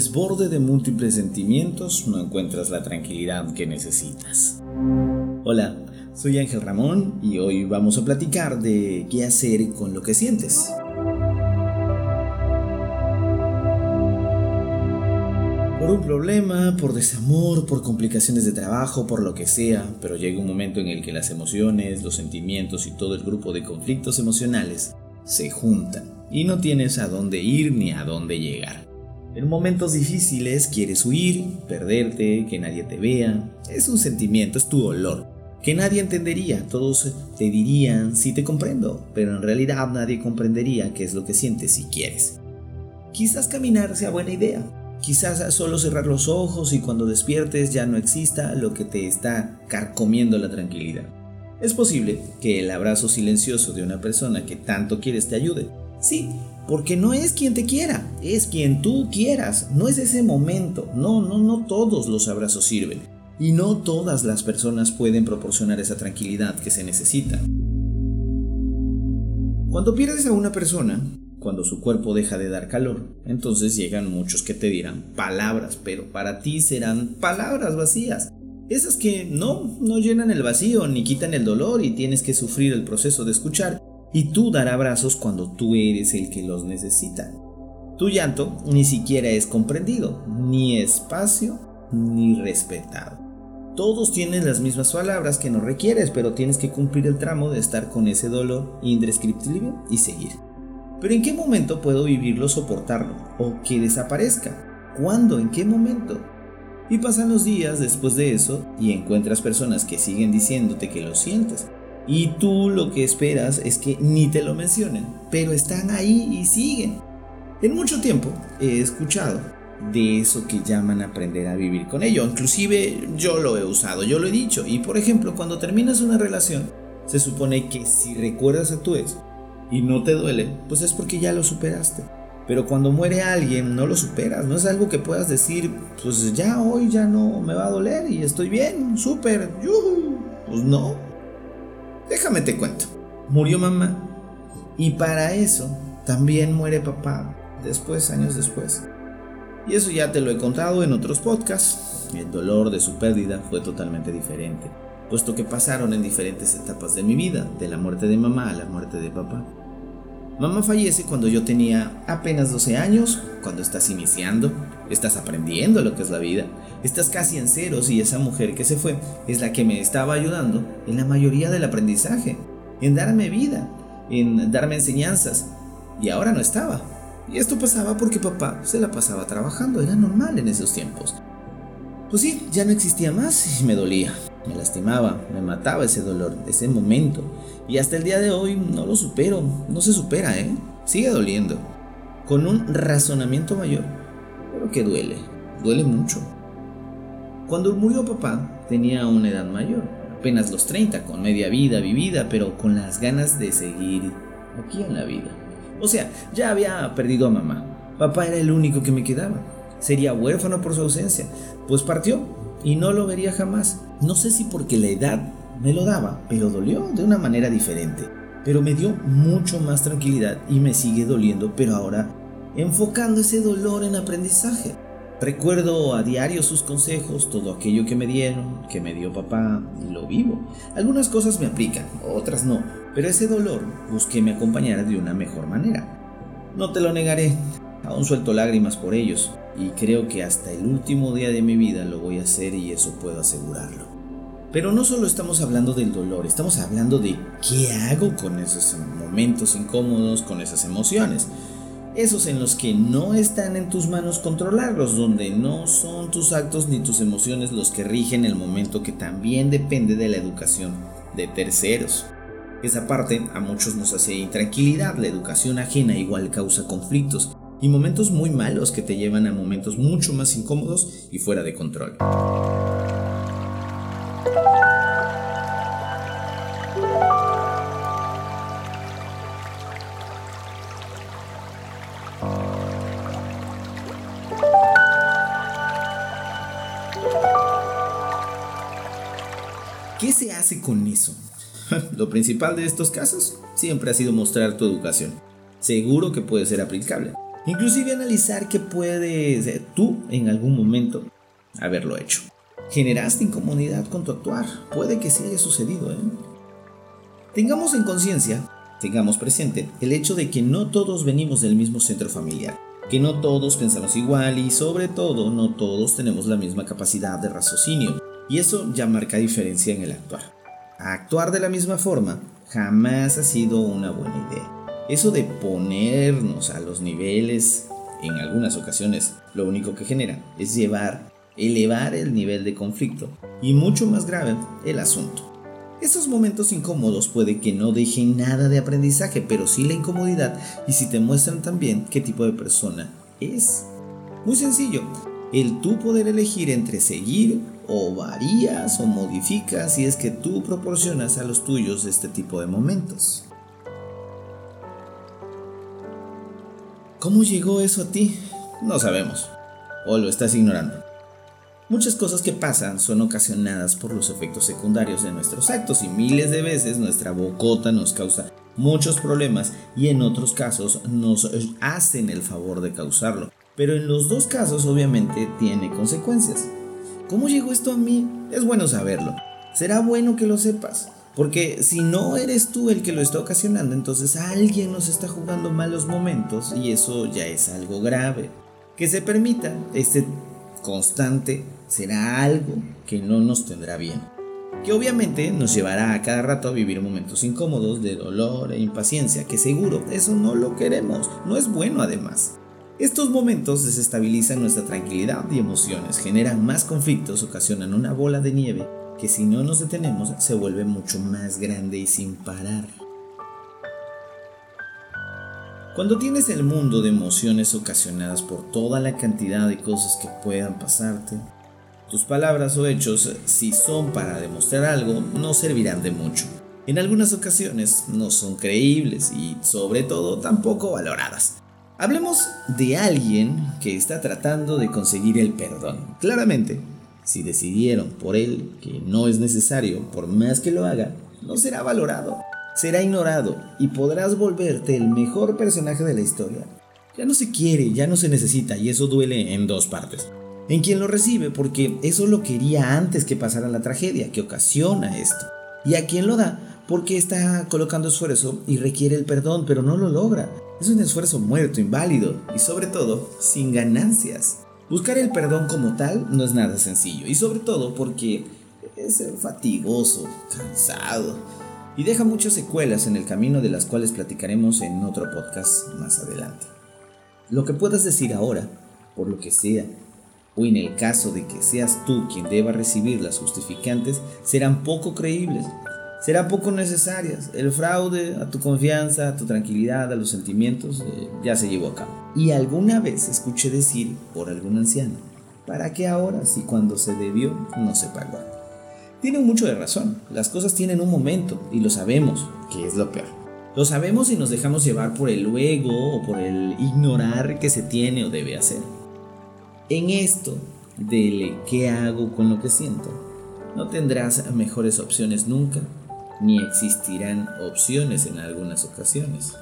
desborde de múltiples sentimientos no encuentras la tranquilidad que necesitas. Hola, soy Ángel Ramón y hoy vamos a platicar de qué hacer con lo que sientes. Por un problema, por desamor, por complicaciones de trabajo, por lo que sea, pero llega un momento en el que las emociones, los sentimientos y todo el grupo de conflictos emocionales se juntan y no tienes a dónde ir ni a dónde llegar. En momentos difíciles quieres huir, perderte, que nadie te vea. Es un sentimiento, es tu dolor, que nadie entendería. Todos te dirían, sí te comprendo, pero en realidad nadie comprendería qué es lo que sientes si quieres. Quizás caminar sea buena idea. Quizás solo cerrar los ojos y cuando despiertes ya no exista lo que te está carcomiendo la tranquilidad. Es posible que el abrazo silencioso de una persona que tanto quieres te ayude. Sí, porque no es quien te quiera, es quien tú quieras, no es ese momento. No, no, no todos los abrazos sirven. Y no todas las personas pueden proporcionar esa tranquilidad que se necesita. Cuando pierdes a una persona, cuando su cuerpo deja de dar calor, entonces llegan muchos que te dirán palabras, pero para ti serán palabras vacías. Esas que no, no llenan el vacío ni quitan el dolor y tienes que sufrir el proceso de escuchar y tú dar abrazos cuando tú eres el que los necesita. Tu llanto ni siquiera es comprendido, ni espacio, ni respetado. Todos tienen las mismas palabras que no requieres, pero tienes que cumplir el tramo de estar con ese dolor indescriptible y seguir. Pero ¿en qué momento puedo vivirlo, soportarlo? ¿O que desaparezca? ¿Cuándo? ¿En qué momento? Y pasan los días después de eso y encuentras personas que siguen diciéndote que lo sientes, y tú lo que esperas es que ni te lo mencionen, pero están ahí y siguen. En mucho tiempo he escuchado de eso que llaman aprender a vivir con ello. Inclusive yo lo he usado, yo lo he dicho. Y por ejemplo, cuando terminas una relación, se supone que si recuerdas a tu ex y no te duele, pues es porque ya lo superaste. Pero cuando muere alguien no lo superas, no es algo que puedas decir, pues ya hoy ya no me va a doler y estoy bien, súper, pues no, Déjame te cuento. Murió mamá y para eso también muere papá después, años después. Y eso ya te lo he contado en otros podcasts. El dolor de su pérdida fue totalmente diferente, puesto que pasaron en diferentes etapas de mi vida, de la muerte de mamá a la muerte de papá. Mamá fallece cuando yo tenía apenas 12 años, cuando estás iniciando, estás aprendiendo lo que es la vida, estás casi en ceros y esa mujer que se fue es la que me estaba ayudando en la mayoría del aprendizaje, en darme vida, en darme enseñanzas. Y ahora no estaba. Y esto pasaba porque papá se la pasaba trabajando, era normal en esos tiempos. Pues sí, ya no existía más y me dolía, me lastimaba, me mataba ese dolor, ese momento. Y hasta el día de hoy no lo supero, no se supera, ¿eh? Sigue doliendo. Con un razonamiento mayor, pero que duele, duele mucho. Cuando murió papá, tenía una edad mayor, apenas los 30, con media vida vivida, pero con las ganas de seguir aquí en la vida. O sea, ya había perdido a mamá. Papá era el único que me quedaba. Sería huérfano por su ausencia, pues partió y no lo vería jamás. No sé si porque la edad me lo daba, pero dolió de una manera diferente. Pero me dio mucho más tranquilidad y me sigue doliendo, pero ahora enfocando ese dolor en aprendizaje. Recuerdo a diario sus consejos, todo aquello que me dieron, que me dio papá, lo vivo. Algunas cosas me aplican, otras no, pero ese dolor busqué me acompañara de una mejor manera. No te lo negaré, aún suelto lágrimas por ellos, y creo que hasta el último día de mi vida lo voy a hacer y eso puedo asegurarlo. Pero no solo estamos hablando del dolor, estamos hablando de qué hago con esos momentos incómodos, con esas emociones esos en los que no están en tus manos controlarlos, donde no son tus actos ni tus emociones los que rigen el momento que también depende de la educación de terceros. Esa parte a muchos nos hace intranquilidad, la educación ajena igual causa conflictos y momentos muy malos que te llevan a momentos mucho más incómodos y fuera de control. ¿Qué se hace con eso? Lo principal de estos casos siempre ha sido mostrar tu educación. Seguro que puede ser aplicable. Inclusive analizar qué puedes tú en algún momento haberlo hecho. Generaste incomodidad con tu actuar. Puede que sí haya sucedido, ¿eh? Tengamos en conciencia, tengamos presente el hecho de que no todos venimos del mismo centro familiar, que no todos pensamos igual y sobre todo no todos tenemos la misma capacidad de raciocinio. Y eso ya marca diferencia en el actuar. Actuar de la misma forma jamás ha sido una buena idea. Eso de ponernos a los niveles en algunas ocasiones lo único que genera es llevar, elevar el nivel de conflicto y mucho más grave el asunto. Estos momentos incómodos puede que no dejen nada de aprendizaje, pero sí la incomodidad y si te muestran también qué tipo de persona es. Muy sencillo, el tú poder elegir entre seguir o varías o modificas si es que tú proporcionas a los tuyos este tipo de momentos. ¿Cómo llegó eso a ti? No sabemos. O lo estás ignorando. Muchas cosas que pasan son ocasionadas por los efectos secundarios de nuestros actos y miles de veces nuestra bocota nos causa muchos problemas y en otros casos nos hacen el favor de causarlo. Pero en los dos casos obviamente tiene consecuencias. ¿Cómo llegó esto a mí? Es bueno saberlo. Será bueno que lo sepas. Porque si no eres tú el que lo está ocasionando, entonces alguien nos está jugando malos momentos y eso ya es algo grave. Que se permita este constante será algo que no nos tendrá bien. Que obviamente nos llevará a cada rato a vivir momentos incómodos de dolor e impaciencia, que seguro eso no lo queremos, no es bueno además. Estos momentos desestabilizan nuestra tranquilidad y emociones, generan más conflictos, ocasionan una bola de nieve que si no nos detenemos se vuelve mucho más grande y sin parar. Cuando tienes el mundo de emociones ocasionadas por toda la cantidad de cosas que puedan pasarte, tus palabras o hechos, si son para demostrar algo, no servirán de mucho. En algunas ocasiones no son creíbles y sobre todo tampoco valoradas. Hablemos de alguien que está tratando de conseguir el perdón. Claramente, si decidieron por él que no es necesario, por más que lo haga, no será valorado, será ignorado y podrás volverte el mejor personaje de la historia. Ya no se quiere, ya no se necesita y eso duele en dos partes. En quien lo recibe porque eso lo quería antes que pasara la tragedia que ocasiona esto. Y a quien lo da porque está colocando esfuerzo y requiere el perdón pero no lo logra. Es un esfuerzo muerto, inválido y sobre todo sin ganancias. Buscar el perdón como tal no es nada sencillo y sobre todo porque es fatigoso, cansado y deja muchas secuelas en el camino de las cuales platicaremos en otro podcast más adelante. Lo que puedas decir ahora, por lo que sea, o en el caso de que seas tú quien deba recibir las justificantes, serán poco creíbles será poco necesarias. El fraude a tu confianza, a tu tranquilidad, a los sentimientos, eh, ya se llevó a cabo. Y alguna vez escuché decir por algún anciano, ¿para qué ahora si cuando se debió no se pagó? Tienen mucho de razón, las cosas tienen un momento y lo sabemos, que es lo peor. Lo sabemos y nos dejamos llevar por el luego o por el ignorar que se tiene o debe hacer. En esto del qué hago con lo que siento, no tendrás mejores opciones nunca ni existirán opciones en algunas ocasiones.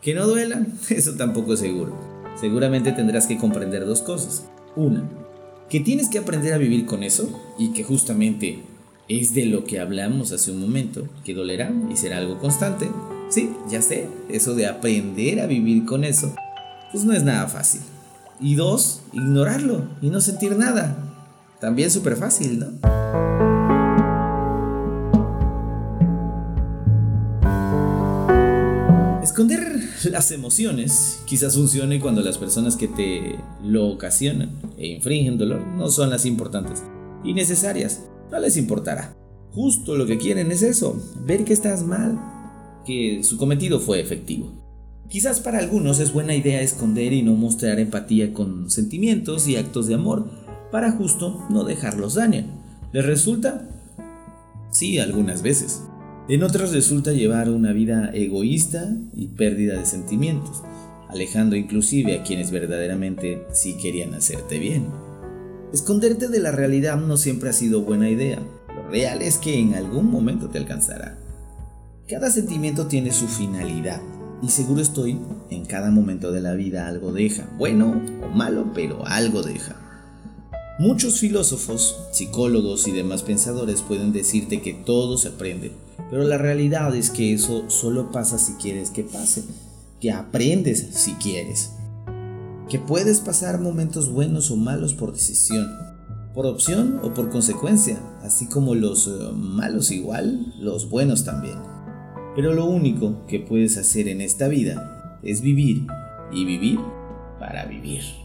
Que no duelan, eso tampoco es seguro. Seguramente tendrás que comprender dos cosas. Una, que tienes que aprender a vivir con eso y que justamente es de lo que hablamos hace un momento, que dolerá y será algo constante. Sí, ya sé, eso de aprender a vivir con eso, pues no es nada fácil. Y dos, ignorarlo y no sentir nada. También súper fácil, ¿no? Esconder las emociones quizás funcione cuando las personas que te lo ocasionan e infringen dolor no son las importantes y necesarias. No les importará. Justo lo que quieren es eso, ver que estás mal, que su cometido fue efectivo. Quizás para algunos es buena idea esconder y no mostrar empatía con sentimientos y actos de amor para justo no dejarlos dañar. ¿Les resulta? Sí, algunas veces. En otras resulta llevar una vida egoísta y pérdida de sentimientos, alejando inclusive a quienes verdaderamente sí querían hacerte bien. Esconderte de la realidad no siempre ha sido buena idea. Lo real es que en algún momento te alcanzará. Cada sentimiento tiene su finalidad Y seguro estoy, en cada momento de la vida algo deja, bueno o malo, pero algo deja. Muchos filósofos, psicólogos y demás pensadores pueden decirte que todo se aprende, pero la realidad es que eso solo pasa si quieres que pase, que aprendes si quieres, que puedes pasar momentos buenos o malos por decisión, por opción o por consecuencia, así como los eh, malos igual, los buenos también. Pero lo único que puedes hacer en esta vida es vivir y vivir para vivir.